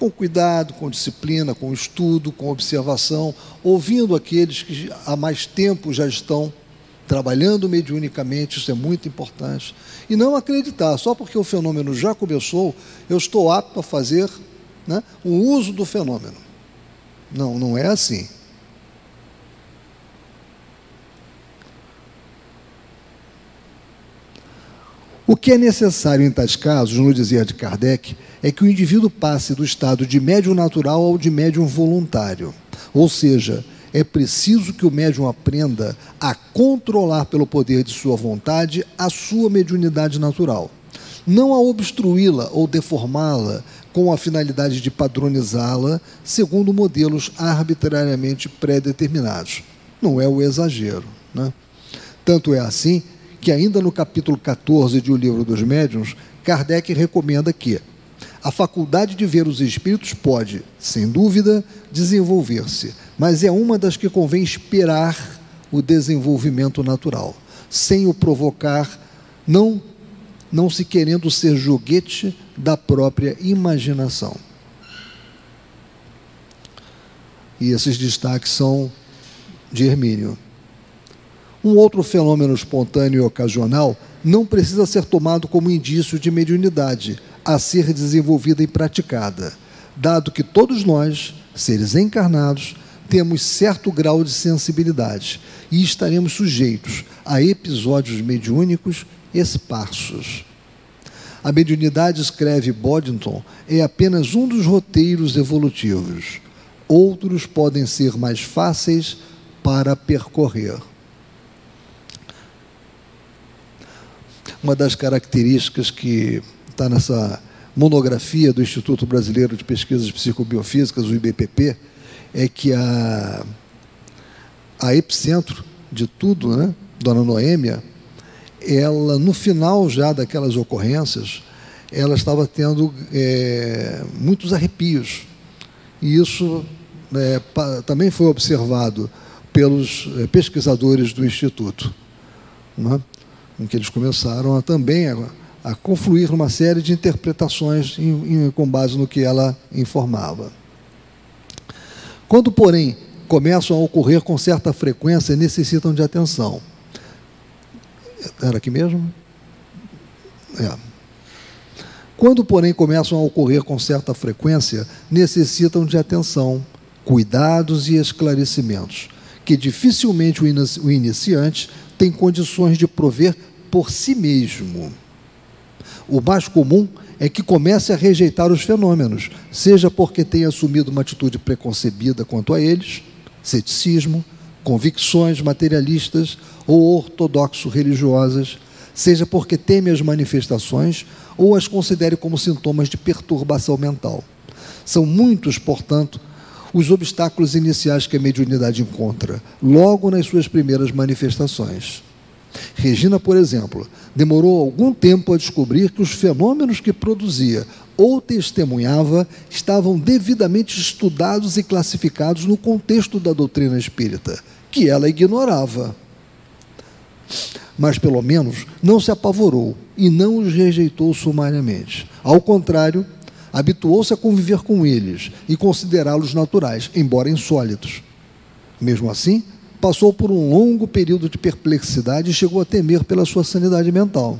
com cuidado, com disciplina, com estudo, com observação, ouvindo aqueles que há mais tempo já estão trabalhando mediunicamente, isso é muito importante. E não acreditar, só porque o fenômeno já começou, eu estou apto a fazer né, o uso do fenômeno. Não, não é assim. O que é necessário em tais casos, no dizer de Kardec, é que o indivíduo passe do estado de médium natural ao de médium voluntário. Ou seja, é preciso que o médium aprenda a controlar pelo poder de sua vontade a sua mediunidade natural. não a obstruí-la ou deformá-la com a finalidade de padronizá-la segundo modelos arbitrariamente pré-determinados. Não é o exagero. Né? Tanto é assim que, ainda no capítulo 14 de O Livro dos Médiuns, Kardec recomenda que a faculdade de ver os espíritos pode, sem dúvida, desenvolver-se, mas é uma das que convém esperar o desenvolvimento natural, sem o provocar, não, não se querendo ser joguete da própria imaginação. E esses destaques são de Hermínio. Um outro fenômeno espontâneo e ocasional não precisa ser tomado como indício de mediunidade a ser desenvolvida e praticada, dado que todos nós, seres encarnados, temos certo grau de sensibilidade e estaremos sujeitos a episódios mediúnicos esparsos. A mediunidade, escreve Boddington, é apenas um dos roteiros evolutivos. Outros podem ser mais fáceis para percorrer. Uma das características que está nessa monografia do Instituto Brasileiro de Pesquisas Psicobiofísicas, o IBPP, é que a, a epicentro de tudo, né, Dona Noêmia, ela, no final já daquelas ocorrências, ela estava tendo é, muitos arrepios. E isso é, pa, também foi observado pelos é, pesquisadores do Instituto. Né? em que eles começaram a, também a confluir numa série de interpretações em, em, com base no que ela informava. Quando, porém, começam a ocorrer com certa frequência, necessitam de atenção. Era aqui mesmo? É. Quando, porém, começam a ocorrer com certa frequência, necessitam de atenção, cuidados e esclarecimentos, que dificilmente o iniciante tem condições de prover por si mesmo. O mais comum é que comece a rejeitar os fenômenos, seja porque tenha assumido uma atitude preconcebida quanto a eles, ceticismo, convicções materialistas ou ortodoxo-religiosas, seja porque teme as manifestações ou as considere como sintomas de perturbação mental. São muitos, portanto, os obstáculos iniciais que a mediunidade encontra, logo nas suas primeiras manifestações. Regina, por exemplo, demorou algum tempo a descobrir que os fenômenos que produzia ou testemunhava estavam devidamente estudados e classificados no contexto da doutrina espírita, que ela ignorava. Mas, pelo menos, não se apavorou e não os rejeitou sumariamente. Ao contrário, habituou-se a conviver com eles e considerá-los naturais, embora insólitos. Mesmo assim, passou por um longo período de perplexidade e chegou a temer pela sua sanidade mental.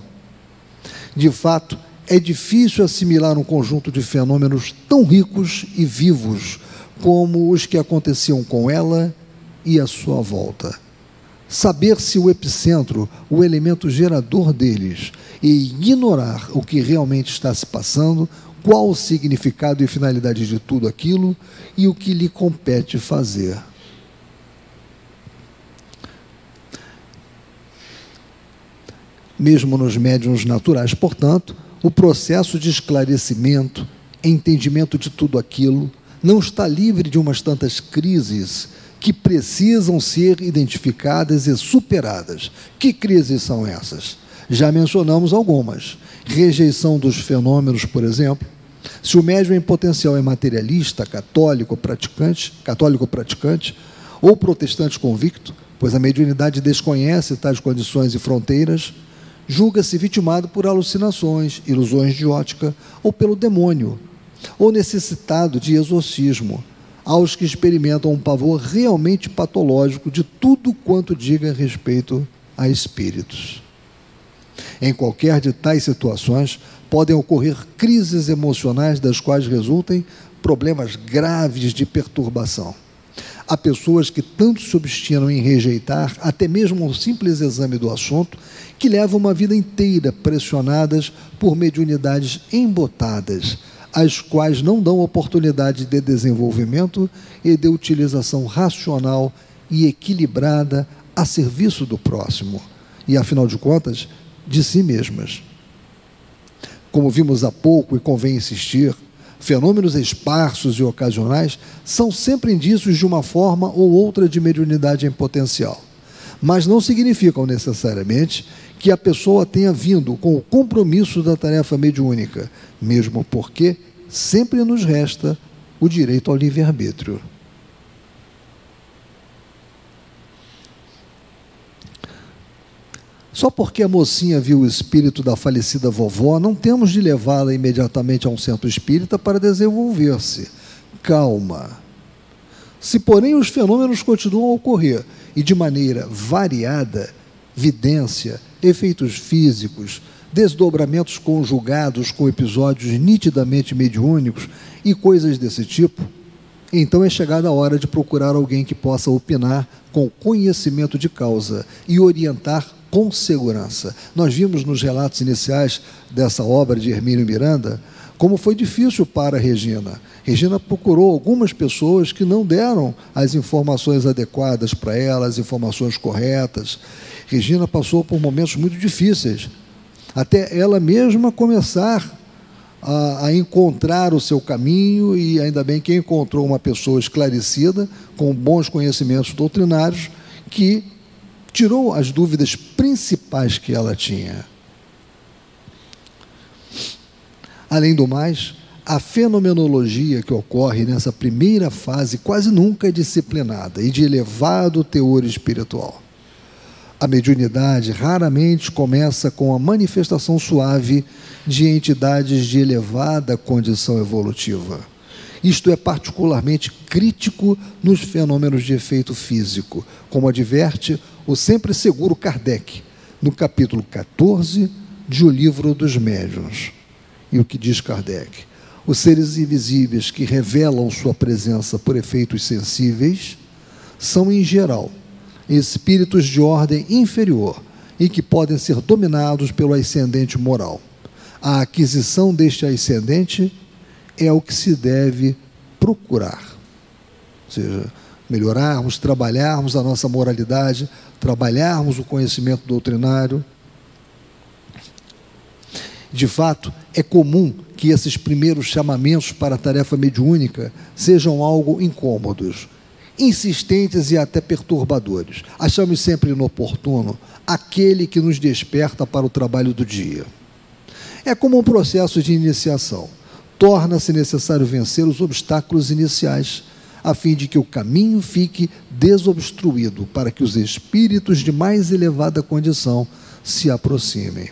De fato, é difícil assimilar um conjunto de fenômenos tão ricos e vivos como os que aconteciam com ela e à sua volta. Saber se o epicentro, o elemento gerador deles, e ignorar o que realmente está se passando, qual o significado e finalidade de tudo aquilo e o que lhe compete fazer. Mesmo nos médiums naturais, portanto, o processo de esclarecimento, entendimento de tudo aquilo, não está livre de umas tantas crises que precisam ser identificadas e superadas. Que crises são essas? Já mencionamos algumas. Rejeição dos fenômenos, por exemplo, se o médium em potencial é materialista, católico, praticante, católico praticante ou protestante convicto, pois a mediunidade desconhece tais condições e fronteiras, julga-se vitimado por alucinações, ilusões de ótica ou pelo demônio, ou necessitado de exorcismo, aos que experimentam um pavor realmente patológico de tudo quanto diga respeito a espíritos. Em qualquer de tais situações, podem ocorrer crises emocionais das quais resultem problemas graves de perturbação. Há pessoas que tanto se obstinam em rejeitar até mesmo um simples exame do assunto, que levam uma vida inteira pressionadas por mediunidades embotadas, as quais não dão oportunidade de desenvolvimento e de utilização racional e equilibrada a serviço do próximo e, afinal de contas, de si mesmas. como vimos há pouco e convém insistir, fenômenos esparsos e ocasionais são sempre indícios de uma forma ou outra de mediunidade em potencial, mas não significam necessariamente que a pessoa tenha vindo com o compromisso da tarefa mediúnica, mesmo porque sempre nos resta o direito ao livre-arbítrio. Só porque a mocinha viu o espírito da falecida vovó, não temos de levá-la imediatamente a um centro espírita para desenvolver-se. Calma. Se, porém, os fenômenos continuam a ocorrer e de maneira variada vidência, efeitos físicos, desdobramentos conjugados com episódios nitidamente mediúnicos e coisas desse tipo, então é chegada a hora de procurar alguém que possa opinar com conhecimento de causa e orientar com segurança. Nós vimos nos relatos iniciais dessa obra de Hermínio Miranda como foi difícil para Regina. Regina procurou algumas pessoas que não deram as informações adequadas para ela, as informações corretas. Regina passou por momentos muito difíceis, até ela mesma começar a, a, encontrar o seu caminho, e ainda bem que encontrou uma pessoa esclarecida, com bons conhecimentos doutrinários, que tirou as dúvidas principais que ela tinha. Além do mais, a fenomenologia que ocorre nessa primeira fase quase nunca é disciplinada e de elevado teor espiritual. A mediunidade raramente começa com a manifestação suave de entidades de elevada condição evolutiva. Isto é particularmente crítico nos fenômenos de efeito físico, como adverte o sempre seguro Kardec, no capítulo 14 de O Livro dos Médiuns. E o que diz Kardec? Os seres invisíveis que revelam sua presença por efeitos sensíveis são, em geral, espíritos de ordem inferior e que podem ser dominados pelo ascendente moral. A aquisição deste ascendente é o que se deve procurar. Ou seja, melhorarmos, trabalharmos a nossa moralidade, trabalharmos o conhecimento doutrinário. De fato, é comum que esses primeiros chamamentos para a tarefa mediúnica sejam algo incômodos, insistentes e até perturbadores. Achamos sempre inoportuno aquele que nos desperta para o trabalho do dia. É como um processo de iniciação. Torna-se necessário vencer os obstáculos iniciais a fim de que o caminho fique desobstruído, para que os espíritos de mais elevada condição se aproximem.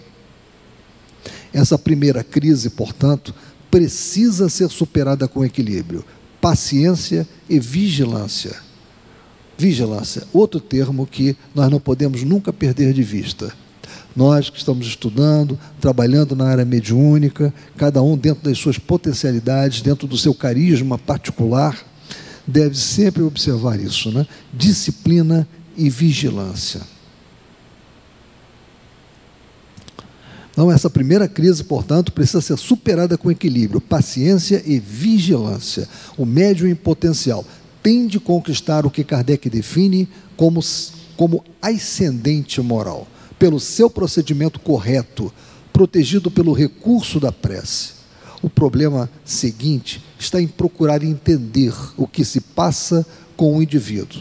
Essa primeira crise, portanto, precisa ser superada com equilíbrio, paciência e vigilância. Vigilância, outro termo que nós não podemos nunca perder de vista. Nós que estamos estudando, trabalhando na área mediúnica, cada um dentro das suas potencialidades, dentro do seu carisma particular, deve sempre observar isso, né? Disciplina e vigilância. Então, essa primeira crise, portanto, precisa ser superada com equilíbrio, paciência e vigilância. O médium em potencial tem de conquistar o que Kardec define como, como ascendente moral, pelo seu procedimento correto, protegido pelo recurso da prece. O problema seguinte está em procurar entender o que se passa com o indivíduo.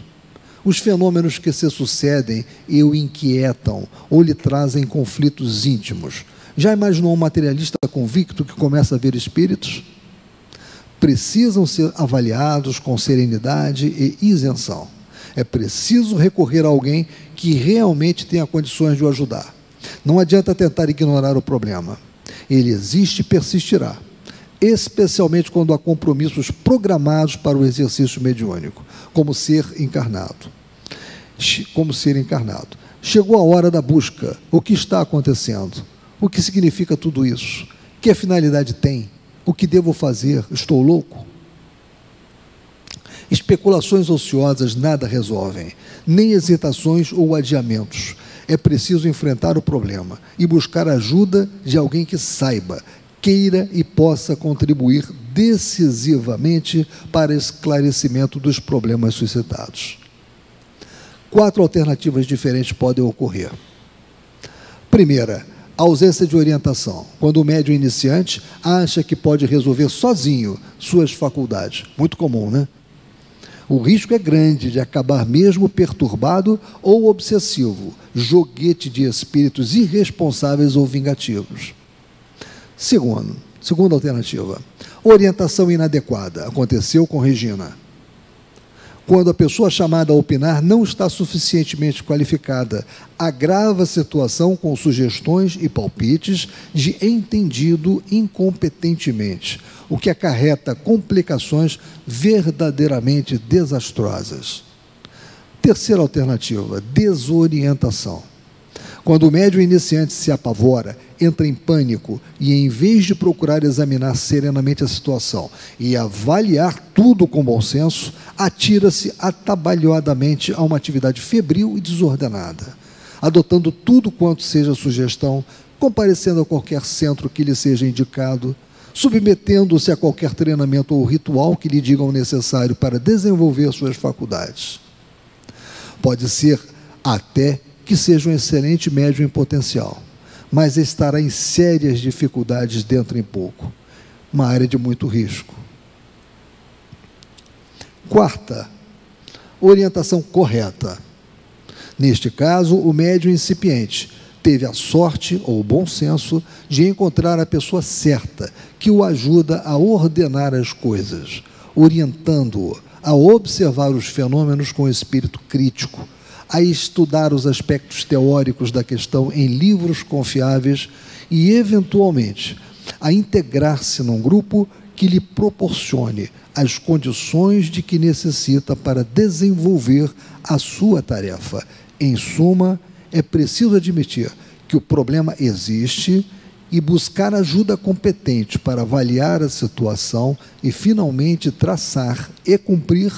Os fenômenos que se sucedem e o inquietam ou lhe trazem conflitos íntimos. Já imaginou um materialista convicto que começa a ver espíritos? Precisam ser avaliados com serenidade e isenção. É preciso recorrer a alguém que realmente tenha condições de o ajudar. Não adianta tentar ignorar o problema. Ele existe e persistirá especialmente quando há compromissos programados para o exercício mediúnico, como ser encarnado. Como ser encarnado. Chegou a hora da busca. O que está acontecendo? O que significa tudo isso? Que finalidade tem? O que devo fazer? Estou louco? Especulações ociosas nada resolvem, nem hesitações ou adiamentos. É preciso enfrentar o problema e buscar ajuda de alguém que saiba, queira e possa contribuir decisivamente para esclarecimento dos problemas suscitados. Quatro alternativas diferentes podem ocorrer. Primeira, ausência de orientação. Quando o médium iniciante acha que pode resolver sozinho suas faculdades. Muito comum, né? O risco é grande de acabar mesmo perturbado ou obsessivo, joguete de espíritos irresponsáveis ou vingativos. Segundo, segunda alternativa, orientação inadequada. Aconteceu com Regina quando a pessoa chamada a opinar não está suficientemente qualificada. Agrava a situação com sugestões e palpites de entendido incompetentemente, o que acarreta complicações verdadeiramente desastrosas. Terceira alternativa: desorientação. Quando o médium iniciante se apavora, entra em pânico e, em vez de procurar examinar serenamente a situação e avaliar tudo com bom senso, atira-se atabalhoadamente a uma atividade febril e desordenada, adotando tudo quanto seja sugestão, comparecendo a qualquer centro que lhe seja indicado, submetendo-se a qualquer treinamento ou ritual que lhe digam necessário para desenvolver suas faculdades. Pode ser até que seja um excelente médium em potencial mas estará em sérias dificuldades dentro em pouco. Uma área de muito risco. Quarta, orientação correta. Neste caso, o médium incipiente teve a sorte ou o bom senso de encontrar a pessoa certa que o ajuda a ordenar as coisas, orientando-o a observar os fenômenos com espírito crítico, a estudar os aspectos teóricos da questão em livros confiáveis e, eventualmente, a integrar-se num grupo que lhe proporcione as condições de que necessita para desenvolver a sua tarefa. Em suma, é preciso admitir que o problema existe e buscar ajuda competente para avaliar a situação e finalmente traçar e cumprir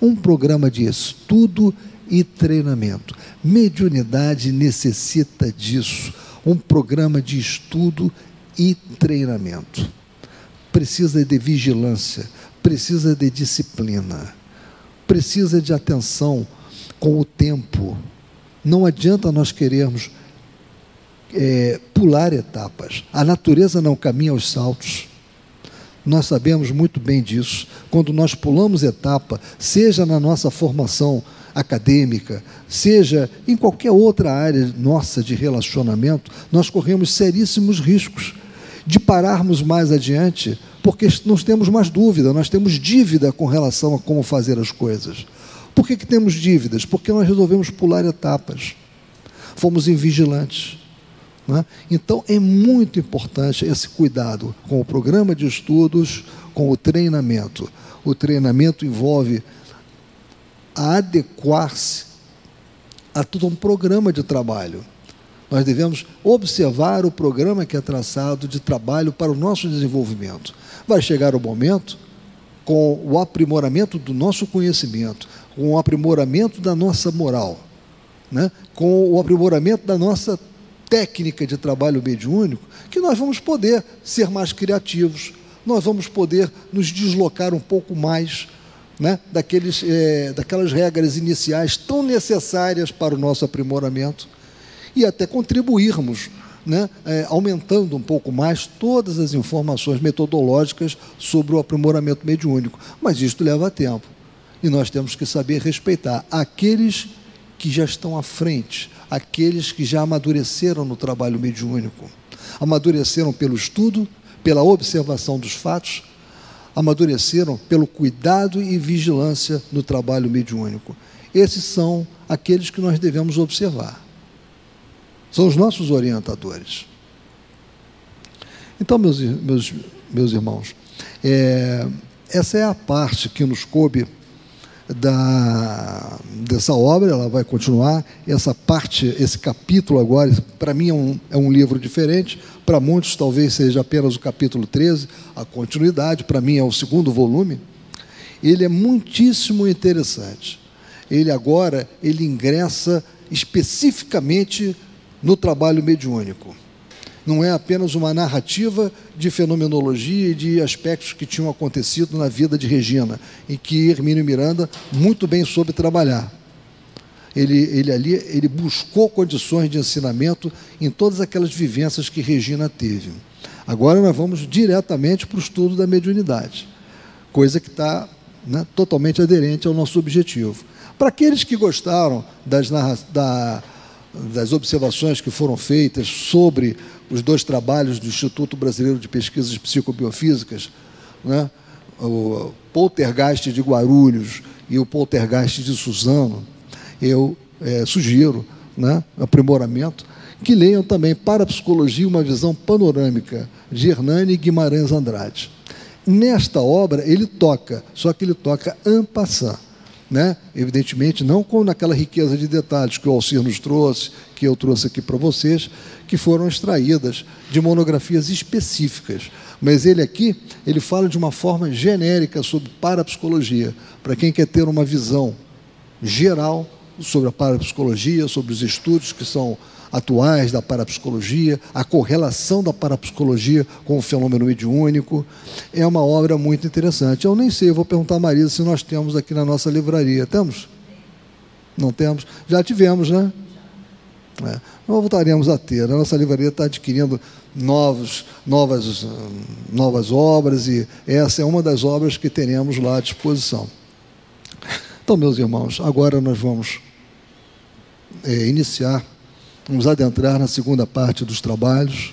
um programa de estudo e treinamento. Mediunidade necessita disso, um programa de estudo e treinamento. Precisa de vigilância, precisa de disciplina, precisa de atenção com o tempo. Não adianta nós querermos é, pular etapas. A natureza não caminha aos saltos. Nós sabemos muito bem disso. Quando nós pulamos etapa, seja na nossa formação acadêmica, seja em qualquer outra área nossa de relacionamento, nós corremos seríssimos riscos de pararmos mais adiante, porque nós temos mais dúvida, nós temos dívida com relação a como fazer as coisas. Por que, que temos dívidas? Porque nós resolvemos pular etapas, fomos invigilantes. Né? Então é muito importante esse cuidado com o programa de estudos, com o treinamento. O treinamento envolve adequar-se a todo um programa de trabalho. Nós devemos observar o programa que é traçado de trabalho para o nosso desenvolvimento. Vai chegar o momento, com o aprimoramento do nosso conhecimento, com o aprimoramento da nossa moral, né? com o aprimoramento da nossa técnica de trabalho mediúnico, que nós vamos poder ser mais criativos, nós vamos poder nos deslocar um pouco mais né, daqueles, é, daquelas regras iniciais tão necessárias para o nosso aprimoramento e até contribuirmos, né, é, aumentando um pouco mais todas as informações metodológicas sobre o aprimoramento mediúnico. Mas isto leva tempo e nós temos que saber respeitar aqueles que já estão à frente, aqueles que já amadureceram no trabalho mediúnico. Amadureceram pelo estudo, pela observação dos fatos, amadureceram pelo cuidado e vigilância no trabalho mediúnico. Esses são aqueles que nós devemos observar. São os nossos orientadores. Então, meus, meus, meus irmãos, é, essa é a parte que nos coube da, dessa obra, ela vai continuar. Essa parte, esse capítulo agora, para mim é um, é um livro diferente, para muitos talvez seja apenas o capítulo 13, a continuidade, para mim é o segundo volume. Ele é muitíssimo interessante. Ele agora, ele ingressa especificamente no trabalho mediúnico não é apenas uma narrativa de fenomenologia e de aspectos que tinham acontecido na vida de Regina, em que Hermínio Miranda muito bem soube trabalhar. ele, ele ali ele buscou condições de ensinamento em todas aquelas vivências que Regina teve. Agora nós vamos diretamente para o estudo da mediunidade, coisa que está né, totalmente aderente ao nosso objetivo. Para aqueles que gostaram das, da, das observações que foram feitas sobre os dois trabalhos do Instituto Brasileiro de Pesquisas Psicobiofísicas, né, o Poltergeist de Guarulhos e o Poltergeist de Suzano, eu é, sugiro, né, aprimoramento, que leiam também para a psicologia uma visão panorâmica de Hernani Guimarães Andrade. Nesta obra ele toca, só que ele toca en passant, né? Evidentemente não com naquela riqueza de detalhes que o Alcir nos trouxe, que eu trouxe aqui para vocês, que foram extraídas de monografias específicas. Mas ele aqui, ele fala de uma forma genérica sobre parapsicologia, para quem quer ter uma visão geral sobre a parapsicologia, sobre os estudos que são atuais da parapsicologia, a correlação da parapsicologia com o fenômeno mediúnico. É uma obra muito interessante. Eu nem sei, eu vou perguntar a Marisa se nós temos aqui na nossa livraria. Temos? Não temos? Já tivemos, né? É. Nós voltaremos a ter. A nossa livraria está adquirindo novos, novas, novas obras e essa é uma das obras que teremos lá à disposição. Então, meus irmãos, agora nós vamos é, iniciar, vamos adentrar na segunda parte dos trabalhos.